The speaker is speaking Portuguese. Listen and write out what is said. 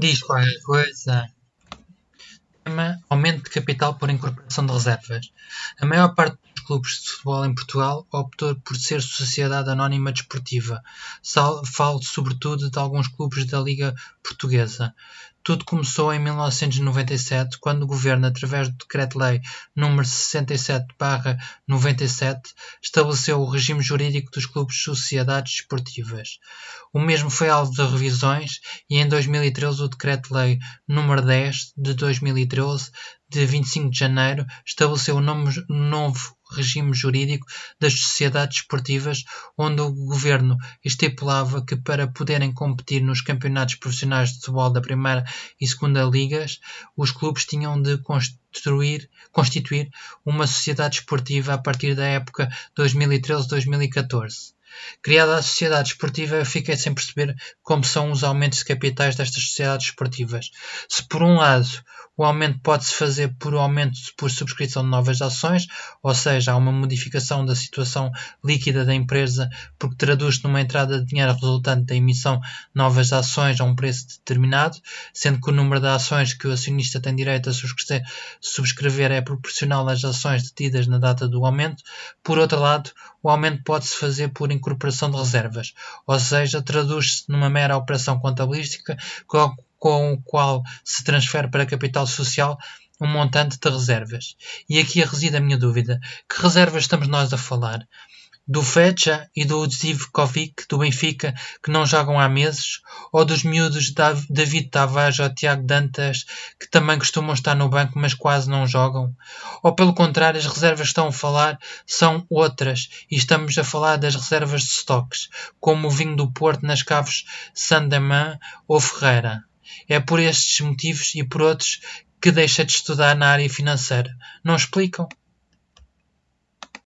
Diz qualquer coisa. Tema: Aumento de capital por incorporação de reservas. A maior parte clubes de futebol em Portugal optou por ser sociedade anónima desportiva. Falo sobretudo de alguns clubes da Liga Portuguesa. Tudo começou em 1997, quando o Governo, através do Decreto-Lei nº 67/97, estabeleceu o regime jurídico dos clubes de sociedades desportivas. O mesmo foi alvo de revisões e em 2013 o Decreto-Lei nº 10 de 2013 de 25 de janeiro, estabeleceu o novo regime jurídico das sociedades esportivas, onde o governo estipulava que para poderem competir nos campeonatos profissionais de futebol da primeira e segunda ligas, os clubes tinham de constituir uma sociedade esportiva a partir da época 2013-2014. Criada a sociedade esportiva, eu fiquei sem perceber como são os aumentos de capitais destas sociedades esportivas. Se por um lado o aumento pode-se fazer por aumento por subscrição de novas ações, ou seja, há uma modificação da situação líquida da empresa, porque traduz-se numa entrada de dinheiro resultante da emissão de novas ações a um preço determinado, sendo que o número de ações que o acionista tem direito a subscrever, é proporcional às ações detidas na data do aumento. Por outro lado, o aumento pode-se fazer por incorporação de reservas, ou seja, traduz-se numa mera operação contabilística com o qual se transfere para capital social um montante de reservas. E aqui reside a minha dúvida. Que reservas estamos nós a falar? Do Fecha e do Zivkovic, do Benfica, que não jogam há meses? Ou dos miúdos David Tavares ou Tiago Dantas, que também costumam estar no banco, mas quase não jogam? Ou pelo contrário, as reservas que estão a falar são outras, e estamos a falar das reservas de estoques, como o vinho do Porto nas caves Sandaman ou Ferreira? É por estes motivos e por outros que deixa de estudar na área financeira. Não explicam?